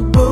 my.